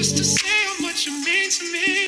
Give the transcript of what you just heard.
Just to say how much you mean to me.